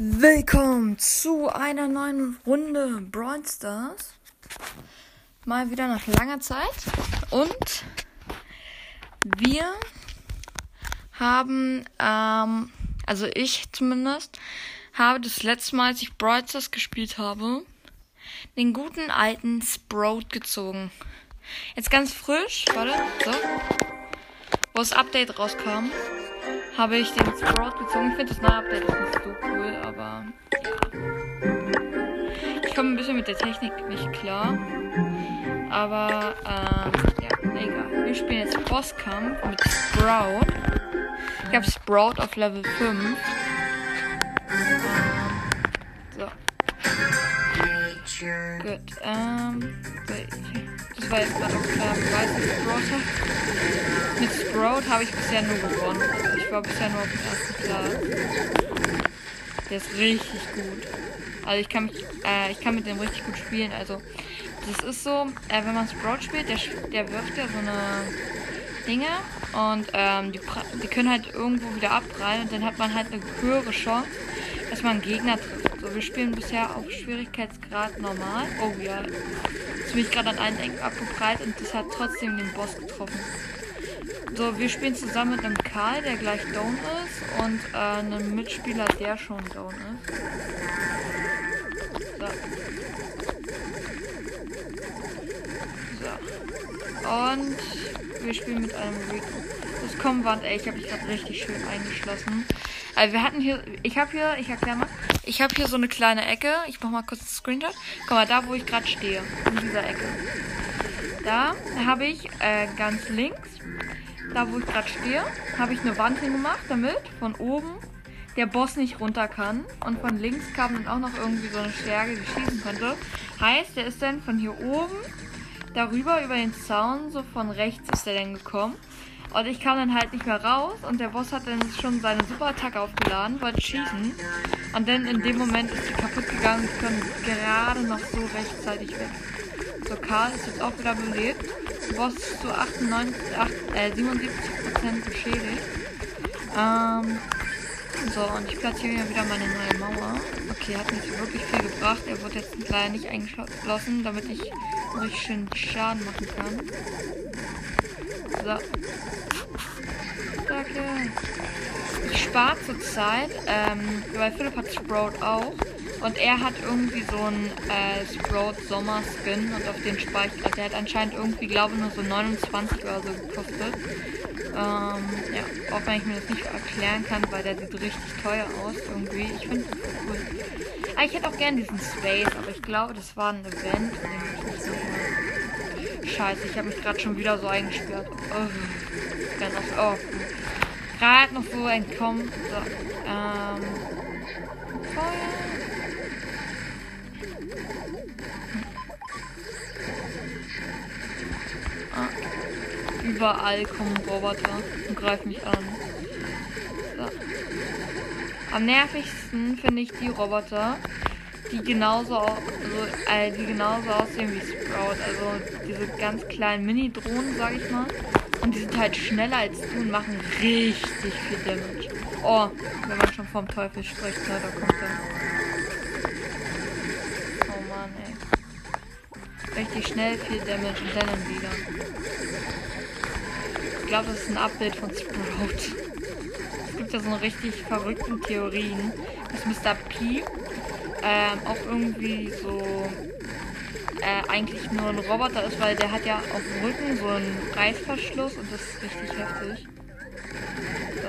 Willkommen zu einer neuen Runde Brawl Stars. Mal wieder nach langer Zeit. Und wir haben, ähm, also ich zumindest, habe das letzte Mal, als ich Brawl Stars gespielt habe, den guten alten Sprout gezogen. Jetzt ganz frisch, warte, so. Wo das Update rauskam, habe ich den Sprout gezogen. Ich finde das neue Update auch nicht so cool, aber ja. Ich komme ein bisschen mit der Technik nicht klar. Aber, ähm, ja, egal. Wir spielen jetzt Bosskampf mit Sprout. Ich habe Sprout auf Level 5. Gut, ähm, das war jetzt gerade auch klar, weiß ich Sprout. Mit Sprout habe ich bisher nur gewonnen. Also ich war bisher nur auf dem ersten Platz. Der ist richtig gut. Also ich kann mich, äh, ich kann mit dem richtig gut spielen. Also das ist so, äh, wenn man Sprout spielt, der, der wirft ja so eine Dinge und ähm, die, die können halt irgendwo wieder abprallen und dann hat man halt eine höhere Chance, dass man Gegner trifft. So, wir spielen bisher auf Schwierigkeitsgrad normal. Oh ja. Jetzt bin ich gerade an einen Eck abgeprallt und das hat trotzdem den Boss getroffen. So, wir spielen zusammen mit einem Karl, der gleich down ist und äh, einem Mitspieler, der schon down ist. So. So. Und wir spielen mit einem Rico. Das Kommwand, ey, ich habe mich gerade richtig schön eingeschlossen. Also wir hatten hier, ich habe hier, ich erkläre mal, ich habe hier so eine kleine Ecke. Ich mache mal kurz einen Screenshot. Guck mal, da wo ich gerade stehe, in dieser Ecke. Da habe ich äh, ganz links, da wo ich gerade stehe, habe ich eine Wand hingemacht, damit von oben der Boss nicht runter kann. Und von links kam dann auch noch irgendwie so eine Stärke, die schießen könnte. Heißt, der ist dann von hier oben darüber über den Zaun, so von rechts ist der dann gekommen. Und ich kam dann halt nicht mehr raus und der Boss hat dann schon seine Superattacke aufgeladen, wollte schießen. Und dann in dem Moment ist sie kaputt gegangen und kam gerade noch so rechtzeitig weg. So, Karl ist jetzt auch wieder belebt. Boss ist zu 98, 8, äh, 77% beschädigt. Ähm, so, und ich platziere hier wieder meine neue Mauer. Okay, hat nicht wirklich viel gebracht. Er wird jetzt leider nicht eingeschlossen, damit ich richtig schön Schaden machen kann. So. Danke. Ich spare zurzeit, ähm, weil Philipp hat Sprout auch. Und er hat irgendwie so einen äh, Sprout Sommer Skin und auf den spare ich. Also der hat anscheinend irgendwie, glaube ich, nur so 29 oder so gekostet. Ähm, ja, auch wenn ich mir das nicht erklären kann, weil der sieht richtig teuer aus irgendwie. Ich finde cool. Ah, ich hätte auch gern diesen Space, aber ich glaube, das war ein Event, dem ich Scheiße, ich habe mich gerade schon wieder so eingesperrt. Oh, dann noch, oh, gerade noch so entkommen. So, ähm, Feuer. Ah, überall kommen Roboter und greifen mich an. So. Am nervigsten finde ich die Roboter, die genauso, also, äh, die genauso aussehen wie Sprout. Also diese ganz kleinen Mini-Drohnen, sag ich mal. Und die sind halt schneller als du und machen richtig viel Damage. Oh, wenn man schon vom Teufel spricht, ne, da kommt er. Oh Mann, ey. Richtig schnell viel Damage und dann wieder. Ich glaube, das ist ein Abbild von Sprout. Es gibt ja so eine richtig verrückten Theorien, dass Mr. P ähm, auch irgendwie so äh, eigentlich nur ein Roboter ist, weil der hat ja auf dem Rücken so einen Reißverschluss und das ist richtig heftig. So.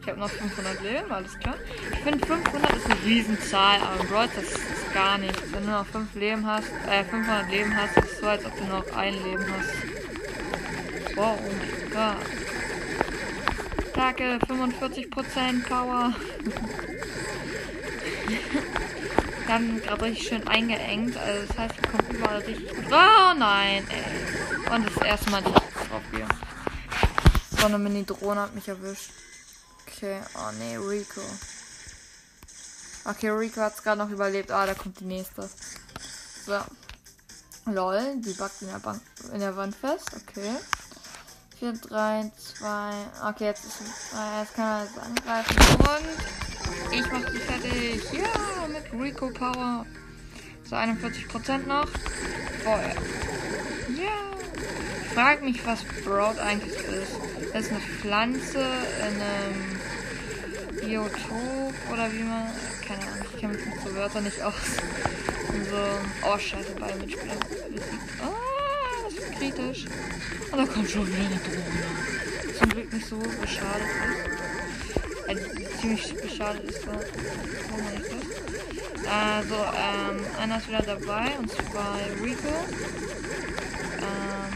Ich habe noch 500 Leben, alles klar. Ich finde 500 ist eine Riesenzahl, aber Brawl das ist gar nichts. Wenn du noch 5 Leben hast, äh, 500 Leben hast, ist es so, als ob du noch ein Leben hast. Wow, oh mein Gott. Attacke, 45% Power. Dann gerade richtig schön eingeengt. Also das heißt, wir kommen überall richtig gut. Oh nein, ey. Und das erste Mal, drauf gehe. So eine Mini-Drohne hat mich erwischt. Okay, oh nee, Rico. Okay, Rico hat es gerade noch überlebt. Ah, da kommt die nächste. So. Lol, die backt in der, Bank, in der Wand fest. Okay. 4, 3, 2. Okay, jetzt, ist, äh, jetzt kann er jetzt angreifen. Und ich mach sie fertig. Ja, mit Rico Power. So 41% noch. Feuer. Ja. Ich frage mich, was Broad eigentlich ist. Das ist eine Pflanze in einem Biotop oder wie man. Keine Ahnung, ich kenne mich mit so Wörter nicht aus. So. Oh, scheiße, bei Mitspieler ist kritisch. Und da kommt schon wieder eine Drohne. Zum Glück nicht so beschadet ist. Äh, ziemlich beschadet ist. Wo man nicht das? Also, ähm, einer ist wieder dabei und zwar Rico. Ähm,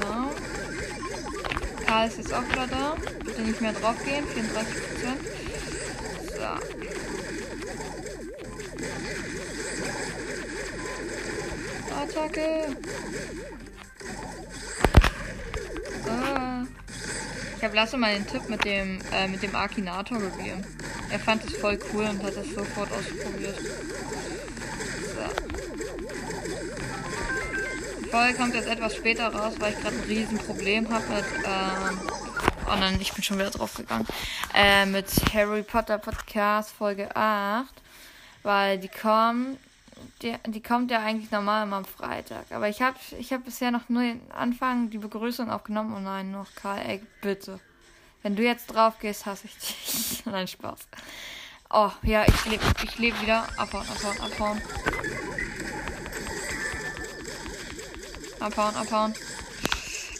so. Karl ist jetzt auch wieder da. Bitte nicht mehr drauf gehen. 34 Prozent. So. Attacke. Ah. Ich habe Lasse mal den Tipp mit dem, äh, mit dem Akinator gegeben. Er fand es voll cool und hat es sofort ausprobiert. So. Folge kommt jetzt etwas später raus, weil ich gerade ein Riesenproblem habe mit, ähm, oh nein, ich bin schon wieder drauf gegangen, äh, mit Harry Potter Podcast Folge 8, weil die kommen die, die kommt ja eigentlich normal immer am Freitag. Aber ich habe ich hab bisher noch nur den Anfang, die Begrüßung aufgenommen. Oh nein, noch Karl, ey, bitte. Wenn du jetzt drauf gehst, hasse ich dich. nein, Spaß. Oh, ja, ich lebe ich leb wieder. Abhauen, abhauen, abhauen. Abhauen, abhauen.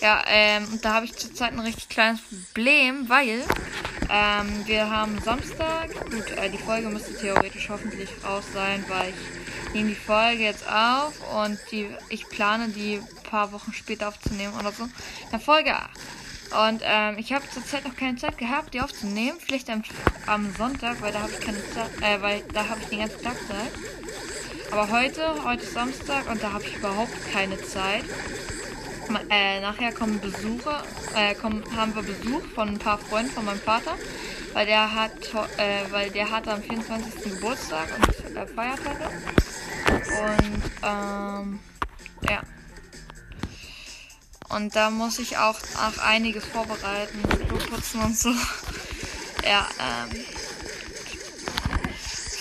Ja, ähm, und da habe ich zurzeit ein richtig kleines Problem, weil ähm, wir haben Samstag. Gut, äh, die Folge müsste theoretisch hoffentlich raus sein, weil ich nehme die Folge jetzt auf und die, ich plane die paar Wochen später aufzunehmen oder so. In Folge 8. Und ähm, ich habe zurzeit noch keine Zeit gehabt, die aufzunehmen. Vielleicht am, am Sonntag, weil da habe ich keine Zeit, äh, weil da habe ich den ganzen Tag Zeit. Aber heute, heute ist Samstag und da habe ich überhaupt keine Zeit. Äh, nachher kommen Besucher, äh, kommen, haben wir Besuch von ein paar Freunden von meinem Vater, weil der hat, äh, weil der hat am 24. Geburtstag und äh, feiert. Und ähm, ja. Und da muss ich auch, auch einiges vorbereiten, putzen und so. Ja, ähm.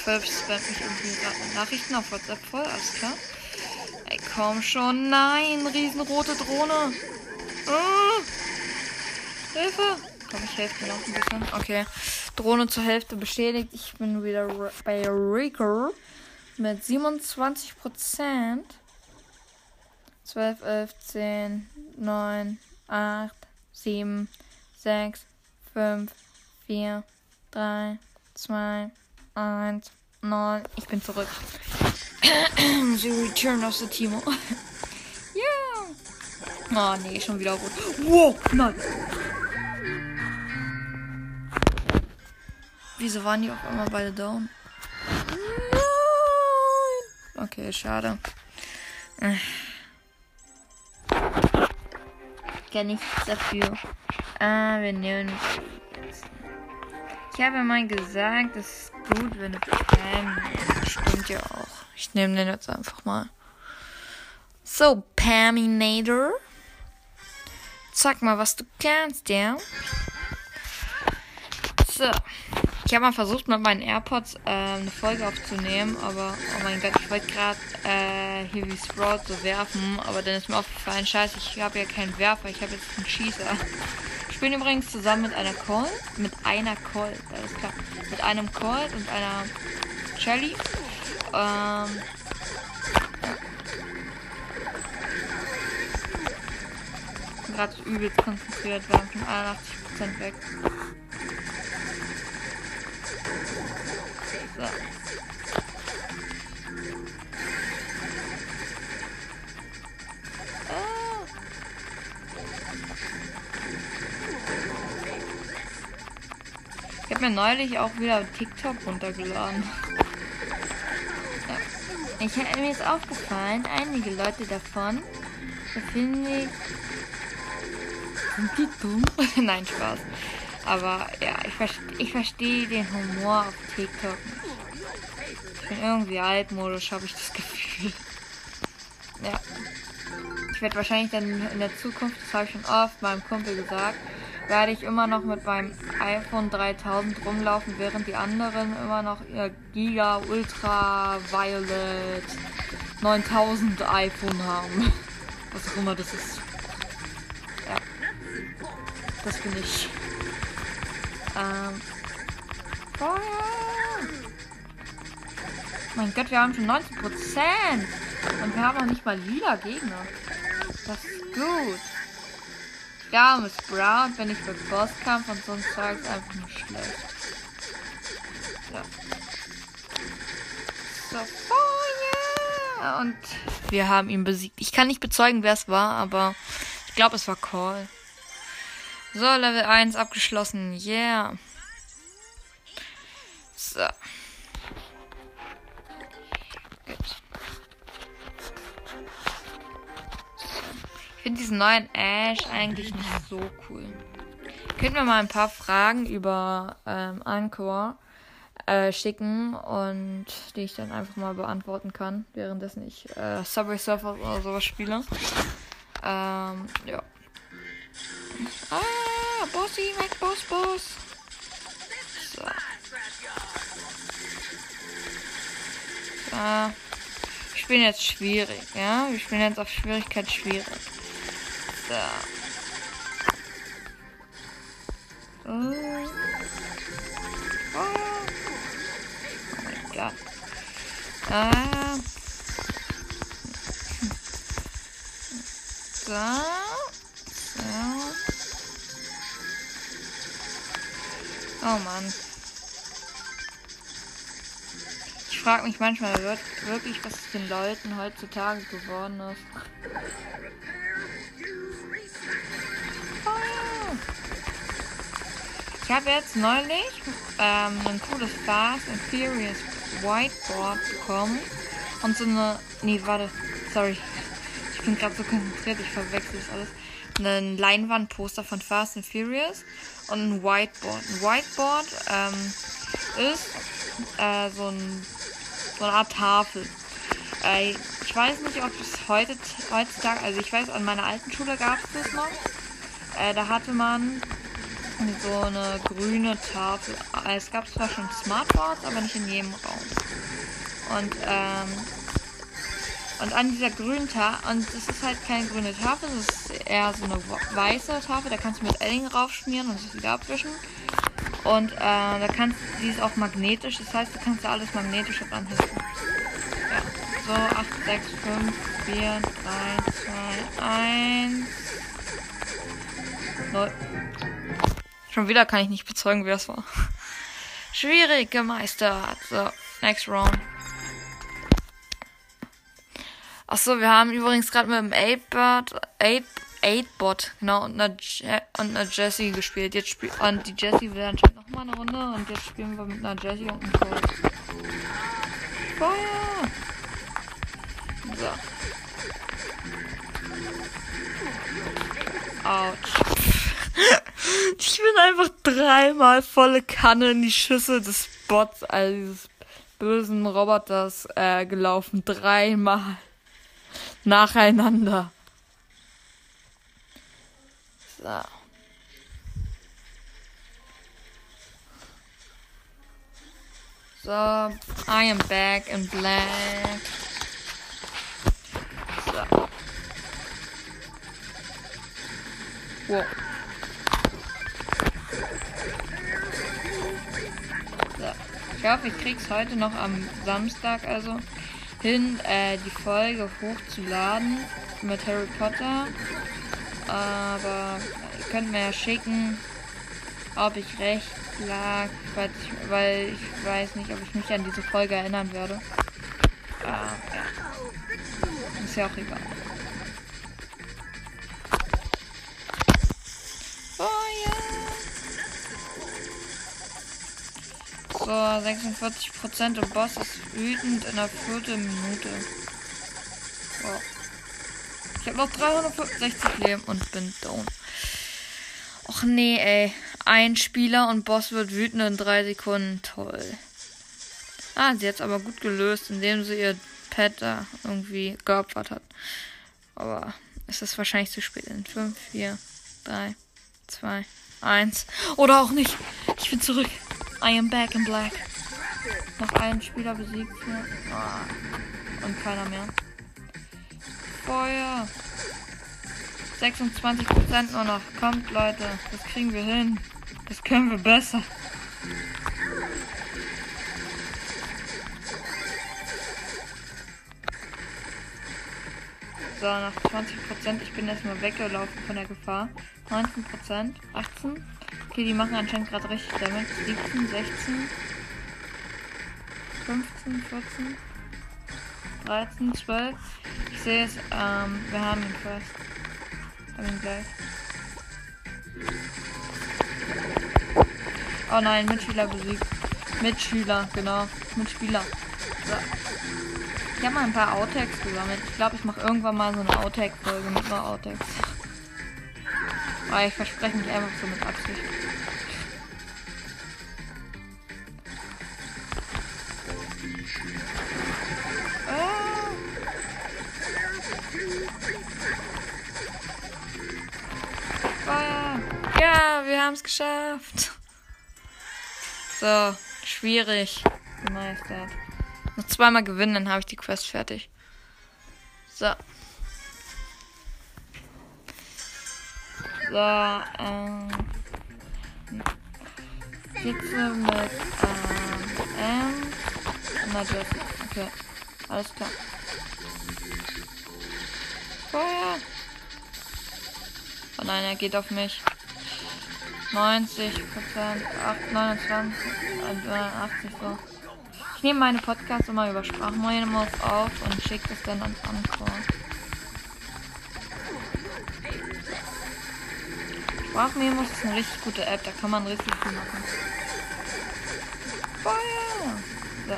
Zwölf spammt mich irgendwie gerade mit Nachrichten auf WhatsApp voll, alles klar. Ey, komm schon, nein, riesenrote Drohne. Oh, Hilfe! Komm, ich helfe mir noch ein bisschen. Okay. Drohne zur Hälfte beschädigt. Ich bin wieder bei Rico mit 27 Prozent. 12, 11, 10, 9, 8, 7, 6, 5, 4, 3, 2, 1, 9. Ich bin zurück. The Return of the Timo. ja. Oh nee, schon wieder rot. Wow, nein. Wieso waren die auf einmal beide down? Okay, schade. Gar nichts dafür. Ah, wir nehmen. Ich habe mal gesagt, das ist gut, wenn du Pam Stimmt ja auch. Ich nehme den jetzt einfach mal. So, Paminator. Sag mal, was du kannst, ja? So. Ich habe mal versucht, mit meinen AirPods äh, eine Folge aufzunehmen, aber oh mein Gott, ich wollte gerade äh, hier wie Sprout so werfen, aber dann ist mir aufgefallen, scheiße, ich habe ja keinen Werfer, ich habe jetzt einen Schießer. Ich bin übrigens zusammen mit einer Colt, mit einer Colt, alles klar, mit einem Colt und einer Shelly. Ähm, gerade übelst konzentriert, wir haben schon 81% weg. Ah. Ich habe mir neulich auch wieder TikTok runtergeladen. Ja. Ich habe mir ist aufgefallen, einige Leute davon finde ich. Sind die dumm? Nein, Spaß. Aber ja, ich, verste ich verstehe den Humor auf TikTok. Bin irgendwie altmodisch, habe ich das Gefühl. ja. Ich werde wahrscheinlich dann in der Zukunft, das habe ich schon oft meinem Kumpel gesagt, werde ich immer noch mit meinem iPhone 3000 rumlaufen, während die anderen immer noch ihr Giga Ultra Violet 9000 iPhone haben. Was auch immer das ist. Ja. Das bin ich. Ähm. Feuer! Mein Gott, wir haben schon 90%. Und wir haben auch nicht mal lila Gegner. Das ist gut. Ja, Miss Brown, wenn ich mit Bosskampf und sonst Zeug ist einfach nur schlecht. Ja. So, Feuer! Und wir haben ihn besiegt. Ich kann nicht bezeugen, wer es war, aber ich glaube, es war Call. So, Level 1 abgeschlossen. Yeah. So. Finde diesen neuen Ash eigentlich nicht so cool. Könnt mir mal ein paar Fragen über ähm, Anchor äh, schicken und die ich dann einfach mal beantworten kann, währenddessen ich äh, Subway Surfer oder sowas spiele. Ähm, ja. Ah, Bossy, Mac Boss, Boss. So. So. Ich spiele jetzt schwierig, ja? Wir spielen jetzt auf Schwierigkeit schwierig. So. Oh. Oh. oh mein Gott. Ah. So. So. Oh Mann. Ich frage mich manchmal wirklich, was den Leuten heutzutage geworden ist. Ich habe jetzt neulich ähm, ein cooles Fast and Furious Whiteboard bekommen. Und so eine. Nee, warte. Sorry. Ich bin gerade so konzentriert, ich verwechsel das alles. Ein Leinwandposter von Fast and Furious und ein Whiteboard. Ein Whiteboard ähm, ist äh, so, ein, so eine Art Tafel. Äh, ich weiß nicht, ob es heute, heutzutage, also ich weiß, an meiner alten Schule gab es das noch. Äh, da hatte man so eine grüne Tafel. Es gab zwar schon Smartboards, aber nicht in jedem Raum. Und, ähm, und an dieser grünen Tafel, und das ist halt keine grüne Tafel, das ist eher so eine weiße Tafel, da kannst du mit Edding raufschmieren und es wieder abwischen. Und äh, da kannst die ist auch magnetisch, das heißt, du kannst da alles magnetisch anheften. Ja, so 8, 6, 5, 4, 3, 2, 1, 0. Schon wieder kann ich nicht bezeugen, wer es war. Schwierig gemeistert. So, next round. Achso, wir haben übrigens gerade mit dem 8-Bot, 8 genau, und einer, und einer Jessie gespielt. Jetzt spiel und die Jessie will anscheinend nochmal eine Runde und jetzt spielen wir mit einer Jessie und einem Colt. Feuer! So. Autsch. Ich bin einfach dreimal volle Kanne in die Schüssel des Bots, also dieses bösen Roboters, äh, gelaufen. Dreimal. Nacheinander. So. So, I am back in black. So. Wow. Ich hoffe, ich krieg's heute noch am Samstag also hin, äh, die Folge hochzuladen mit Harry Potter. Aber ihr könnt mir ja schicken, ob ich recht lag, weil ich, weil ich weiß nicht, ob ich mich an diese Folge erinnern werde. Äh, ja. Ist ja auch egal. So, 46% und Boss ist wütend in der vierten Minute. Oh. Ich habe noch 360 Leben und bin down. Och nee, ey. Ein Spieler und Boss wird wütend in drei Sekunden. Toll. Ah, sie hat es aber gut gelöst, indem sie ihr Pet da irgendwie geopfert hat. Aber es ist wahrscheinlich zu spät. In 5, 4, 3, 2, 1. Oder auch nicht. Ich bin zurück. I am back in black. Noch ein Spieler besiegt hier. Oh. Und keiner mehr. Feuer. 26% nur noch. Kommt, Leute. Das kriegen wir hin. Das können wir besser. So, nach 20%. Ich bin erstmal weggelaufen von der Gefahr. 19%. 18. Okay, die machen anscheinend gerade richtig damit. 17, 16. 15, 14. 13, 12. Ich sehe es, ähm, wir haben ihn fast. Haben ihn gleich. Oh nein, Mitschüler besiegt. Mitschüler, genau. Mitspieler. So. Ich habe mal ein paar Outtakes gesammelt. Ich glaube, ich mache irgendwann mal so eine Outtake-Folge mit nur Outtakes. Aber ich verspreche mich einfach so mit Absicht. Feuer! Ja, wir haben es geschafft. So, schwierig gemeistert. Noch zweimal gewinnen, dann habe ich die Quest fertig. So. So, ähm. Sitze mit, ähm, ähm. Na, Jesse. Okay. Alles klar. Feuer! Oh nein, er geht auf mich. 90 Prozent, 29, 80 so. Ich nehme meine Podcasts immer über Sprachmemos auf und schicke das dann ans Anchor. Sprachmemos ist eine richtig gute App, da kann man richtig viel machen. Feuer! So.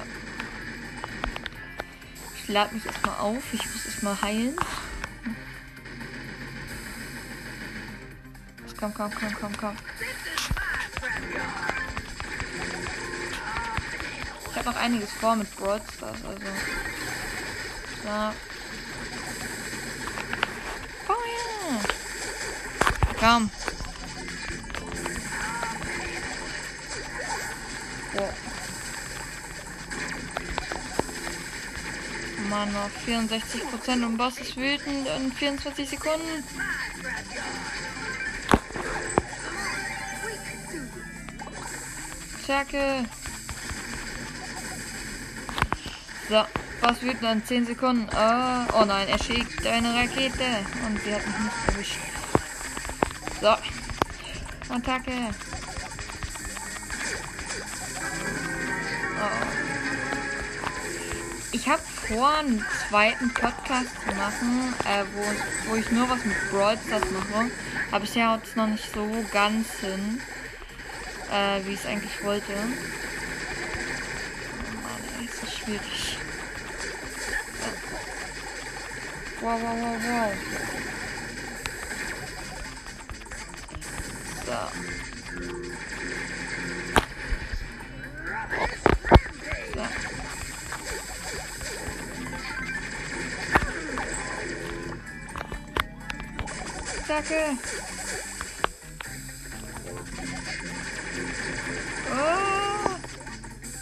Ich lade mich erstmal auf, ich muss erstmal heilen. Komm, komm, komm, komm, komm. Ich habe noch einiges vor mit Brawl also. Ja. Feuer! Komm. Mann, noch 64% und Boss ist wütend in 24 Sekunden. Stärke. So, was wütend an 10 Sekunden. Oh, oh nein, er schickt eine Rakete. Und sie hat mich nicht erwischt. So. Attacke. Vor, einen zweiten Podcast zu machen, äh, wo, wo ich nur was mit Brawl Stars mache. Aber bisher haut es noch nicht so ganz hin äh, wie ich es eigentlich wollte. Oh Mann, ey, ist das schwierig. Wow, wow, wow, wow. So. So. Zacke.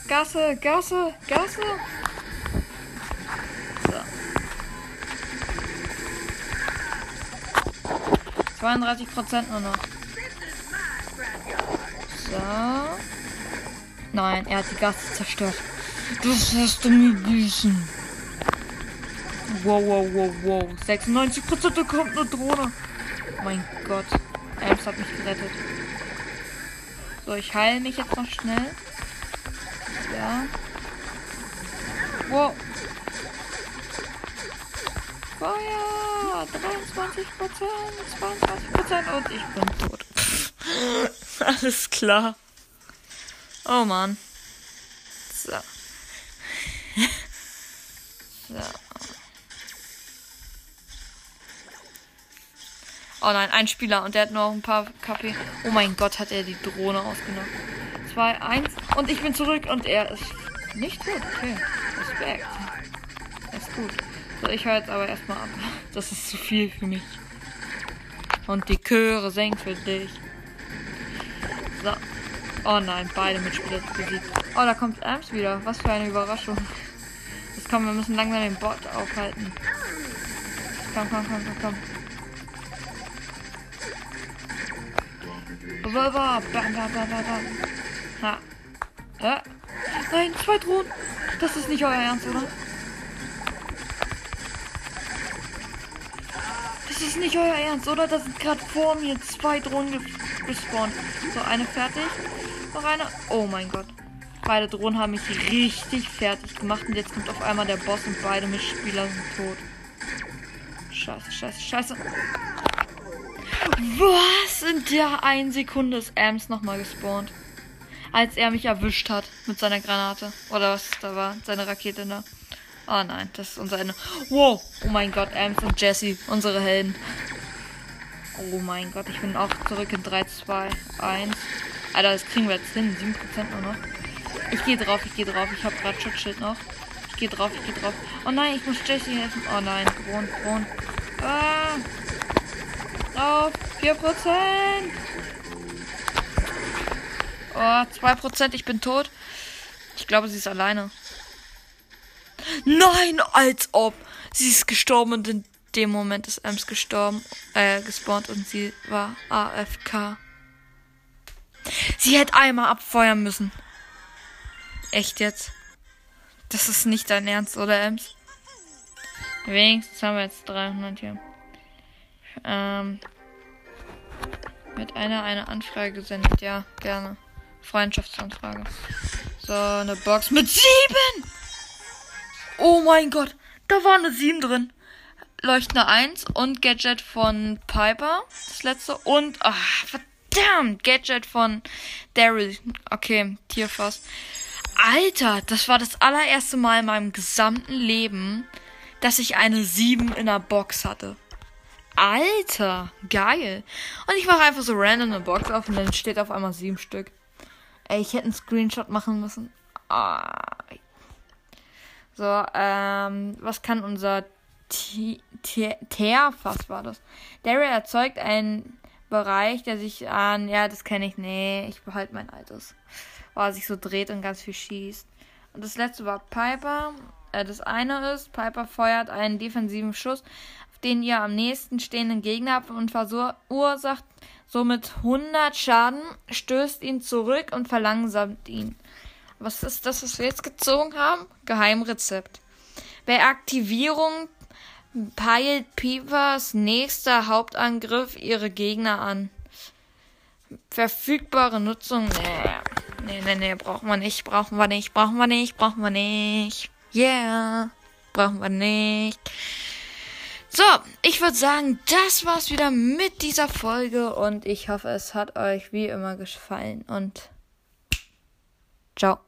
Gasse, Gasse, Gasse. So. 32 Prozent nur noch. So. Nein, er hat die Gasse zerstört. Das hast du mir büßen. Wow, wow, wow, wow. 96 Prozent, da kommt eine Drohne. Mein Gott. Ems hat mich gerettet. So, ich heile mich jetzt noch schnell. Ja. Wow. Feuer! 23 Prozent, 22 Prozent und ich bin tot. Alles klar. Oh Mann. Oh nein, ein Spieler und der hat nur ein paar KP. Oh mein Gott, hat er die Drohne ausgenommen. 2, 1 und ich bin zurück und er ist nicht tot. Okay, Respekt. gut. So, ich höre jetzt aber erstmal ab. Das ist zu viel für mich. Und die Chöre senken für dich. So. Oh nein, beide Mitspieler besiegt. Oh, da kommt Amps wieder. Was für eine Überraschung. Jetzt komm, wir müssen langsam den Bot aufhalten. Komm, komm, komm, komm, komm. Ja. Nein, zwei Drohnen. Das ist nicht euer Ernst, oder? Das ist nicht euer Ernst, oder? Da sind gerade vor mir zwei Drohnen gespawnt. So, eine fertig. Noch eine. Oh mein Gott. Beide Drohnen haben mich richtig fertig gemacht. Und jetzt kommt auf einmal der Boss und beide Mitspieler sind tot. Scheiße, scheiße, scheiße. Was? In der einen Sekunde ist Ams nochmal gespawnt. Als er mich erwischt hat mit seiner Granate. Oder was da war. Seine Rakete da. Oh nein, das ist unser Ende. Wow. Oh mein Gott, Ams und Jesse, unsere Helden. Oh mein Gott, ich bin auch zurück in 3, 2, 1. Alter, das kriegen wir jetzt hin. 7% nur noch. Ich gehe drauf, ich gehe drauf. Ich habe gerade Schutzschild noch. Ich gehe drauf, ich gehe drauf. Oh nein, ich muss Jesse helfen. Oh nein, Kron, Kron. Ah. Auf 4%. Oh, 2%, ich bin tot. Ich glaube, sie ist alleine. Nein, als ob. Sie ist gestorben und in dem Moment ist Ems gestorben, äh, gespawnt und sie war AFK. Sie hätte einmal abfeuern müssen. Echt jetzt? Das ist nicht dein Ernst, oder Ems? Wenigstens haben wir jetzt 300 hier. Ähm, mit einer eine Anfrage gesendet. Ja, gerne. Freundschaftsanfrage. So, eine Box mit sieben! Oh mein Gott, da war eine 7 drin. Leuchtende 1 und Gadget von Piper, das letzte. Und, ach, verdammt, Gadget von Daryl. Okay, Tierfass. Alter, das war das allererste Mal in meinem gesamten Leben, dass ich eine 7 in der Box hatte. Alter, geil. Und ich mache einfach so random eine Box auf und dann steht auf einmal 7 Stück. Ey, ich hätte einen Screenshot machen müssen. Ah. So, ähm, was kann unser Teerfass war das? Daryl erzeugt einen Bereich, der sich an, ja, das kenne ich, nee, ich behalte mein altes. Wo er sich so dreht und ganz viel schießt. Und das letzte war Piper. Äh, das eine ist, Piper feuert einen defensiven Schuss den ihr am nächsten stehenden Gegner habt und verursacht somit 100 Schaden, stößt ihn zurück und verlangsamt ihn. Was ist das, was wir jetzt gezogen haben? Geheimrezept. Bei Aktivierung peilt Pivas nächster Hauptangriff ihre Gegner an. Verfügbare Nutzung. Nee. Nee, nee, nee, brauchen wir nicht, brauchen wir nicht, brauchen wir nicht, brauchen wir nicht. Yeah. Brauchen wir nicht. So, ich würde sagen, das war's wieder mit dieser Folge und ich hoffe, es hat euch wie immer gefallen und ciao.